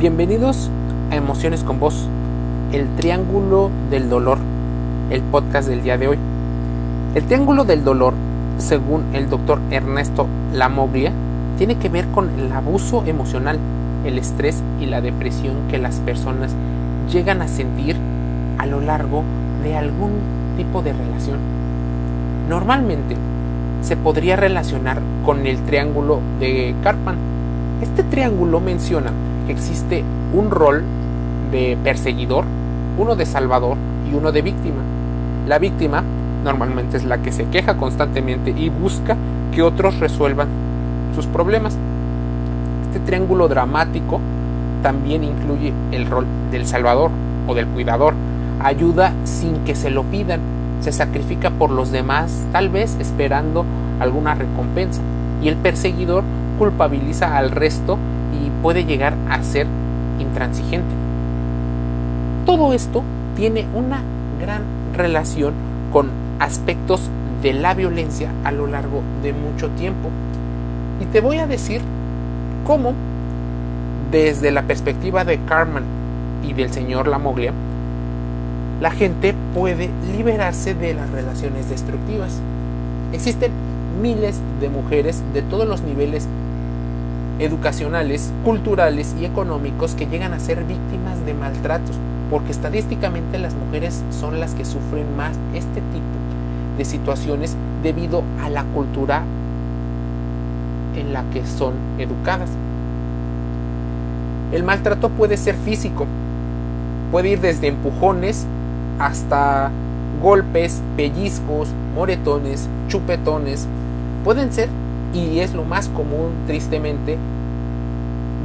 Bienvenidos a Emociones con Voz, el Triángulo del Dolor, el podcast del día de hoy. El Triángulo del Dolor, según el doctor Ernesto Lamoglia, tiene que ver con el abuso emocional, el estrés y la depresión que las personas llegan a sentir a lo largo de algún tipo de relación. Normalmente se podría relacionar con el triángulo de Karpman. Este triángulo menciona existe un rol de perseguidor, uno de salvador y uno de víctima. La víctima normalmente es la que se queja constantemente y busca que otros resuelvan sus problemas. Este triángulo dramático también incluye el rol del salvador o del cuidador. Ayuda sin que se lo pidan. Se sacrifica por los demás, tal vez esperando alguna recompensa. Y el perseguidor culpabiliza al resto y puede llegar a ser intransigente. Todo esto tiene una gran relación con aspectos de la violencia a lo largo de mucho tiempo. Y te voy a decir cómo, desde la perspectiva de Carmen y del señor Lamoglia, la gente puede liberarse de las relaciones destructivas. Existen miles de mujeres de todos los niveles educacionales, culturales y económicos que llegan a ser víctimas de maltratos, porque estadísticamente las mujeres son las que sufren más este tipo de situaciones debido a la cultura en la que son educadas. El maltrato puede ser físico, puede ir desde empujones hasta golpes, pellizcos, moretones, chupetones. Pueden ser, y es lo más común tristemente,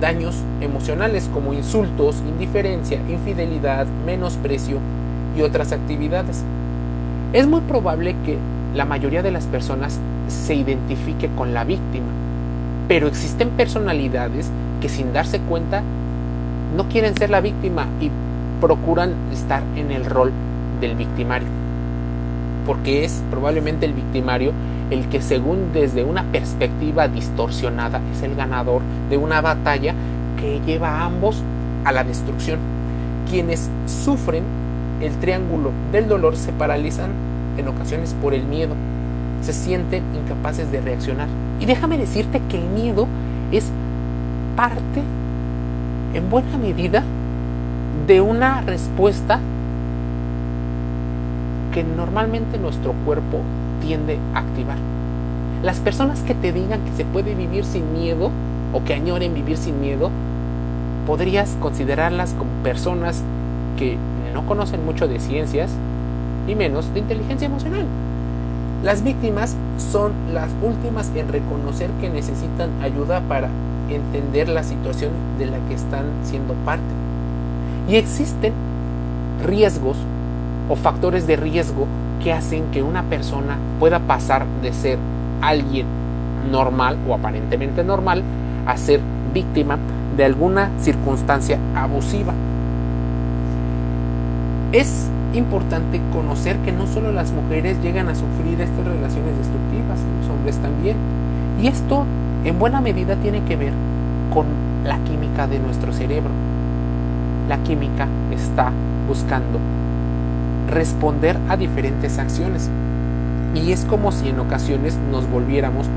daños emocionales como insultos, indiferencia, infidelidad, menosprecio y otras actividades. Es muy probable que la mayoría de las personas se identifique con la víctima, pero existen personalidades que sin darse cuenta no quieren ser la víctima y procuran estar en el rol del victimario. Porque es probablemente el victimario el que según desde una perspectiva distorsionada es el ganador de una batalla que lleva a ambos a la destrucción. Quienes sufren el triángulo del dolor se paralizan en ocasiones por el miedo, se sienten incapaces de reaccionar. Y déjame decirte que el miedo es parte, en buena medida, de una respuesta que normalmente nuestro cuerpo tiende a activar. Las personas que te digan que se puede vivir sin miedo o que añoren vivir sin miedo, podrías considerarlas como personas que no conocen mucho de ciencias y menos de inteligencia emocional. Las víctimas son las últimas en reconocer que necesitan ayuda para entender la situación de la que están siendo parte. Y existen riesgos o factores de riesgo que hacen que una persona pueda pasar de ser alguien normal o aparentemente normal a ser víctima de alguna circunstancia abusiva. Es importante conocer que no solo las mujeres llegan a sufrir estas relaciones destructivas, los hombres también. Y esto en buena medida tiene que ver con la química de nuestro cerebro. La química está buscando responder a diferentes acciones. Y es como si en ocasiones nos volviéramos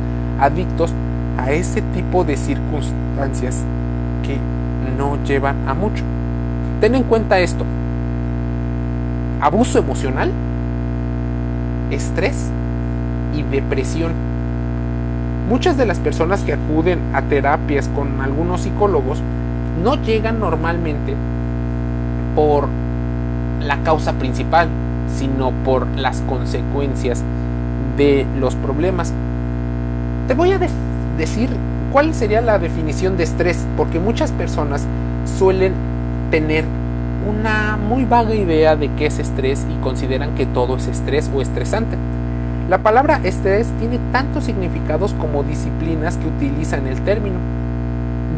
adictos a ese tipo de circunstancias que no llevan a mucho. Ten en cuenta esto. Abuso emocional, estrés y depresión. Muchas de las personas que acuden a terapias con algunos psicólogos no llegan normalmente por la causa principal, sino por las consecuencias de los problemas. Te voy a decir cuál sería la definición de estrés, porque muchas personas suelen tener una muy vaga idea de qué es estrés y consideran que todo es estrés o estresante. La palabra estrés tiene tantos significados como disciplinas que utilizan el término.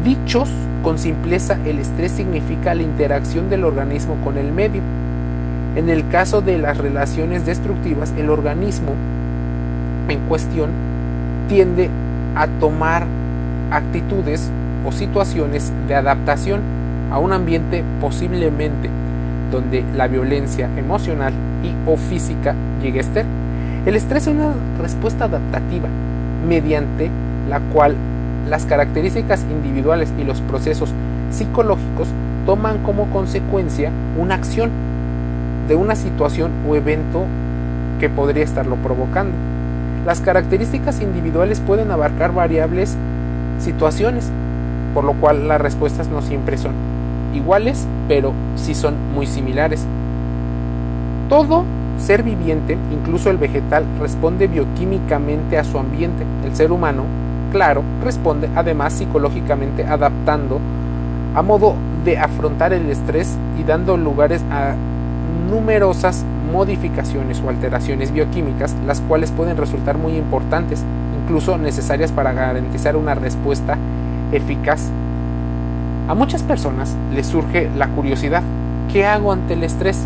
Dichos con simpleza, el estrés significa la interacción del organismo con el medio. En el caso de las relaciones destructivas, el organismo en cuestión tiende a tomar actitudes o situaciones de adaptación a un ambiente posiblemente donde la violencia emocional y o física llegue a estar. El estrés es una respuesta adaptativa mediante la cual las características individuales y los procesos psicológicos toman como consecuencia una acción de una situación o evento que podría estarlo provocando. Las características individuales pueden abarcar variables situaciones, por lo cual las respuestas no siempre son iguales, pero sí son muy similares. Todo ser viviente, incluso el vegetal, responde bioquímicamente a su ambiente. El ser humano, claro, responde además psicológicamente adaptando a modo de afrontar el estrés y dando lugares a numerosas modificaciones o alteraciones bioquímicas, las cuales pueden resultar muy importantes, incluso necesarias para garantizar una respuesta eficaz. A muchas personas les surge la curiosidad, ¿qué hago ante el estrés?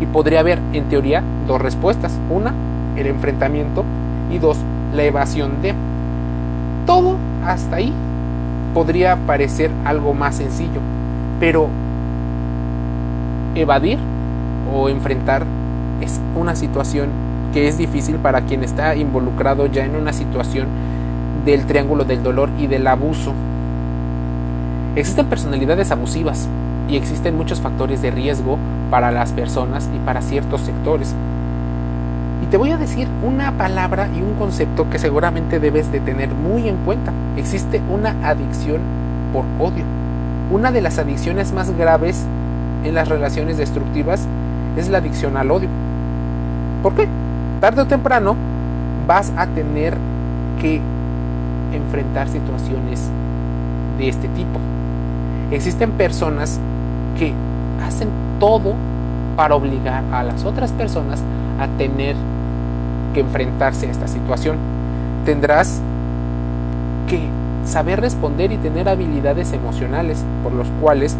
Y podría haber, en teoría, dos respuestas. Una, el enfrentamiento y dos, la evasión de. Todo hasta ahí podría parecer algo más sencillo, pero evadir o enfrentar es una situación que es difícil para quien está involucrado ya en una situación del triángulo del dolor y del abuso. Existen personalidades abusivas y existen muchos factores de riesgo para las personas y para ciertos sectores. Y te voy a decir una palabra y un concepto que seguramente debes de tener muy en cuenta. Existe una adicción por odio. Una de las adicciones más graves en las relaciones destructivas es la adicción al odio. ¿Por qué? Tarde o temprano vas a tener que enfrentar situaciones de este tipo. Existen personas que hacen todo para obligar a las otras personas a tener que enfrentarse a esta situación. Tendrás que saber responder y tener habilidades emocionales por los cuales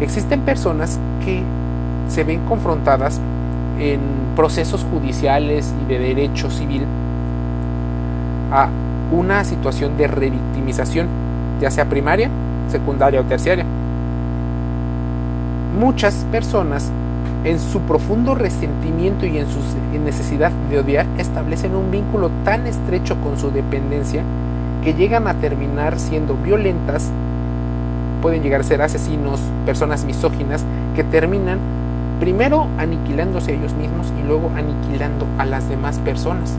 existen personas que se ven confrontadas en procesos judiciales y de derecho civil a una situación de revictimización, ya sea primaria, secundaria o terciaria. Muchas personas en su profundo resentimiento y en su necesidad de odiar establecen un vínculo tan estrecho con su dependencia que llegan a terminar siendo violentas, pueden llegar a ser asesinos, personas misóginas que terminan primero aniquilándose ellos mismos y luego aniquilando a las demás personas.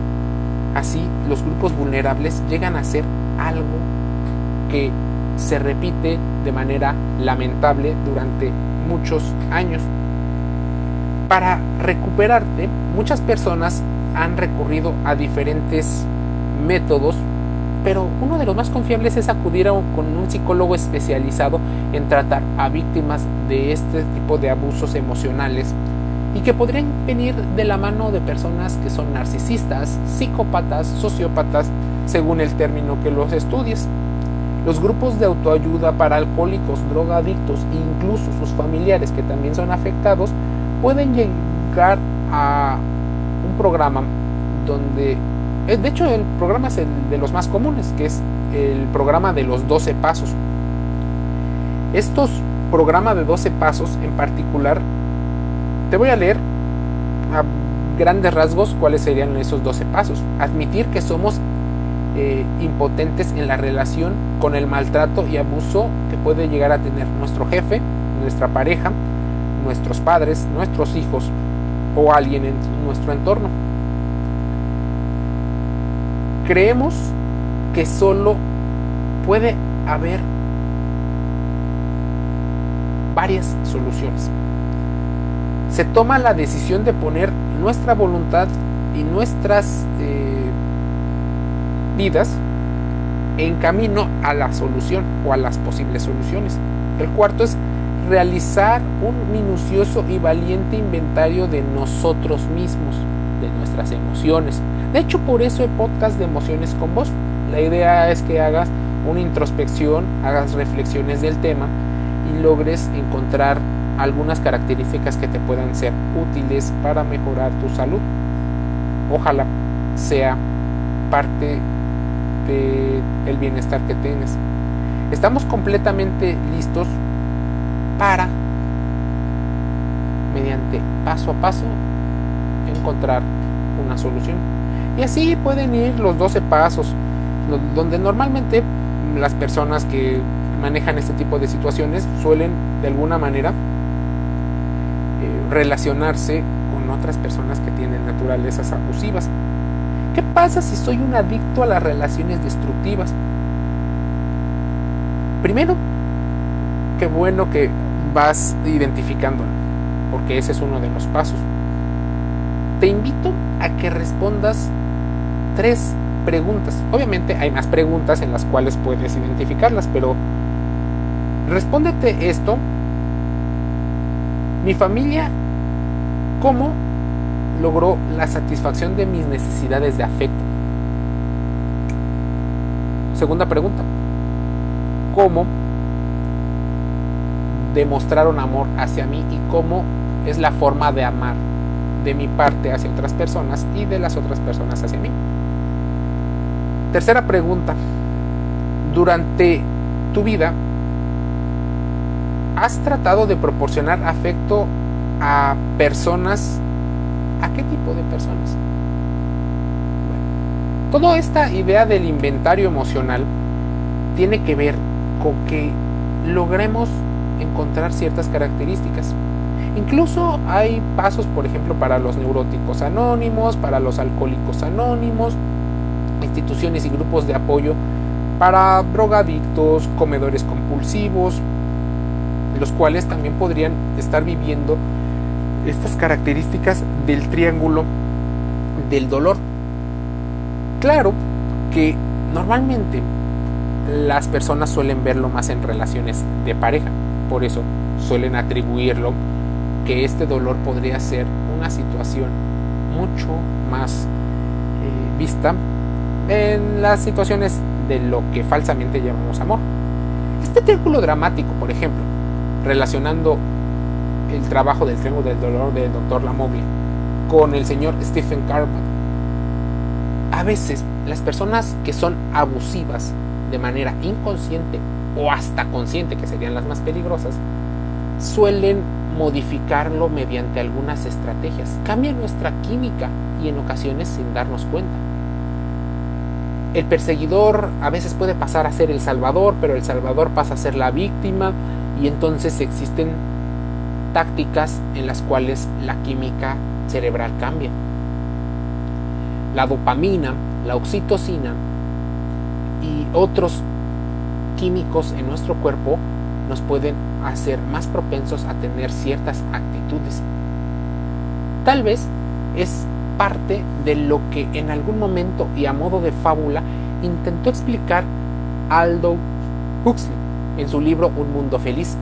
Así, los grupos vulnerables llegan a ser algo que se repite de manera lamentable durante muchos años. Para recuperarte, muchas personas han recurrido a diferentes métodos, pero uno de los más confiables es acudir a con un psicólogo especializado en tratar a víctimas de este tipo de abusos emocionales y que podrían venir de la mano de personas que son narcisistas, psicópatas, sociópatas, según el término que los estudies. Los grupos de autoayuda para alcohólicos, drogadictos e incluso sus familiares que también son afectados pueden llegar a un programa donde, de hecho el programa es el de los más comunes, que es el programa de los 12 pasos. Estos programas de 12 pasos en particular, te voy a leer a grandes rasgos cuáles serían esos 12 pasos. Admitir que somos eh, impotentes en la relación con el maltrato y abuso que puede llegar a tener nuestro jefe, nuestra pareja, nuestros padres, nuestros hijos o alguien en nuestro entorno. Creemos que solo puede haber varias soluciones. Se toma la decisión de poner nuestra voluntad y nuestras eh, vidas en camino a la solución o a las posibles soluciones. El cuarto es realizar un minucioso y valiente inventario de nosotros mismos, de nuestras emociones. De hecho, por eso el podcast de emociones con vos. La idea es que hagas una introspección, hagas reflexiones del tema y logres encontrar algunas características que te puedan ser útiles para mejorar tu salud. Ojalá sea parte del el bienestar que tienes. Estamos completamente listos para, mediante paso a paso, encontrar una solución. Y así pueden ir los 12 pasos, donde normalmente las personas que manejan este tipo de situaciones suelen de alguna manera eh, relacionarse con otras personas que tienen naturalezas abusivas. ¿Qué pasa si soy un adicto a las relaciones destructivas? Primero, qué bueno que vas identificándolo, porque ese es uno de los pasos. Te invito a que respondas tres preguntas. Obviamente hay más preguntas en las cuales puedes identificarlas, pero respóndete esto. Mi familia, ¿cómo logró la satisfacción de mis necesidades de afecto? Segunda pregunta. ¿Cómo demostraron amor hacia mí y cómo es la forma de amar de mi parte hacia otras personas y de las otras personas hacia mí? Tercera pregunta. Durante tu vida, ¿has tratado de proporcionar afecto a personas? ¿A qué tipo de personas? Bueno, toda esta idea del inventario emocional tiene que ver con que logremos encontrar ciertas características. Incluso hay pasos, por ejemplo, para los neuróticos anónimos, para los alcohólicos anónimos, instituciones y grupos de apoyo para drogadictos, comedores compulsivos, los cuales también podrían estar viviendo estas características del triángulo del dolor. Claro que normalmente las personas suelen verlo más en relaciones de pareja, por eso suelen atribuirlo que este dolor podría ser una situación mucho más eh, vista en las situaciones de lo que falsamente llamamos amor. Este triángulo dramático, por ejemplo, relacionando el trabajo del triángulo del dolor del doctor Lamoglia con el señor Stephen Carman, a veces las personas que son abusivas de manera inconsciente o hasta consciente, que serían las más peligrosas, suelen modificarlo mediante algunas estrategias. Cambia nuestra química y en ocasiones sin darnos cuenta. El perseguidor a veces puede pasar a ser el salvador, pero el salvador pasa a ser la víctima y entonces existen tácticas en las cuales la química cerebral cambia. La dopamina, la oxitocina y otros químicos en nuestro cuerpo nos pueden hacer más propensos a tener ciertas actitudes. Tal vez es parte de lo que en algún momento y a modo de fábula intentó explicar Aldo Huxley en su libro Un Mundo Feliz,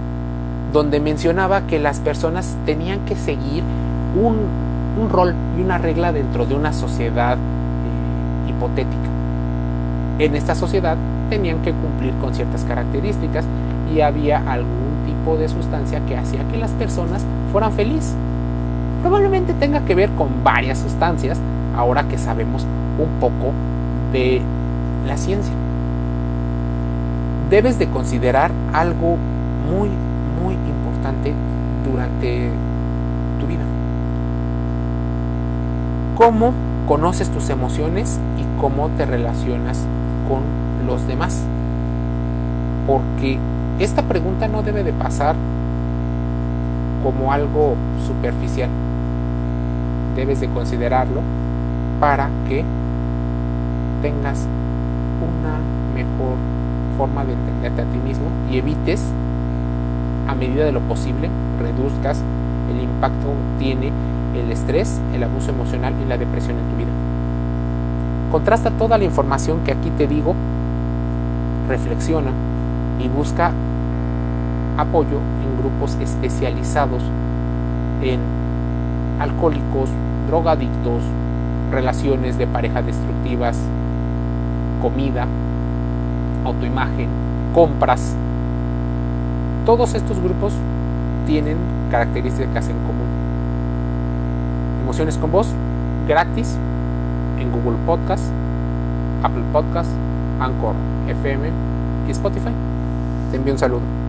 donde mencionaba que las personas tenían que seguir un, rol y una regla dentro de una sociedad eh, hipotética. En esta sociedad tenían que cumplir con ciertas características y había algún tipo de sustancia que hacía que las personas fueran felices probablemente tenga que ver con varias sustancias, ahora que sabemos un poco de la ciencia. Debes de considerar algo muy, muy importante durante tu vida. ¿Cómo conoces tus emociones y cómo te relacionas con los demás? Porque esta pregunta no debe de pasar como algo superficial debes de considerarlo para que tengas una mejor forma de entenderte a ti mismo y evites a medida de lo posible reduzcas el impacto que tiene el estrés, el abuso emocional y la depresión en tu vida. Contrasta toda la información que aquí te digo, reflexiona y busca apoyo en grupos especializados en alcohólicos, drogadictos, relaciones de pareja destructivas, comida, autoimagen, compras. Todos estos grupos tienen características en común. Emociones con voz, gratis, en Google Podcast, Apple Podcast, Anchor FM y Spotify. Te envío un saludo.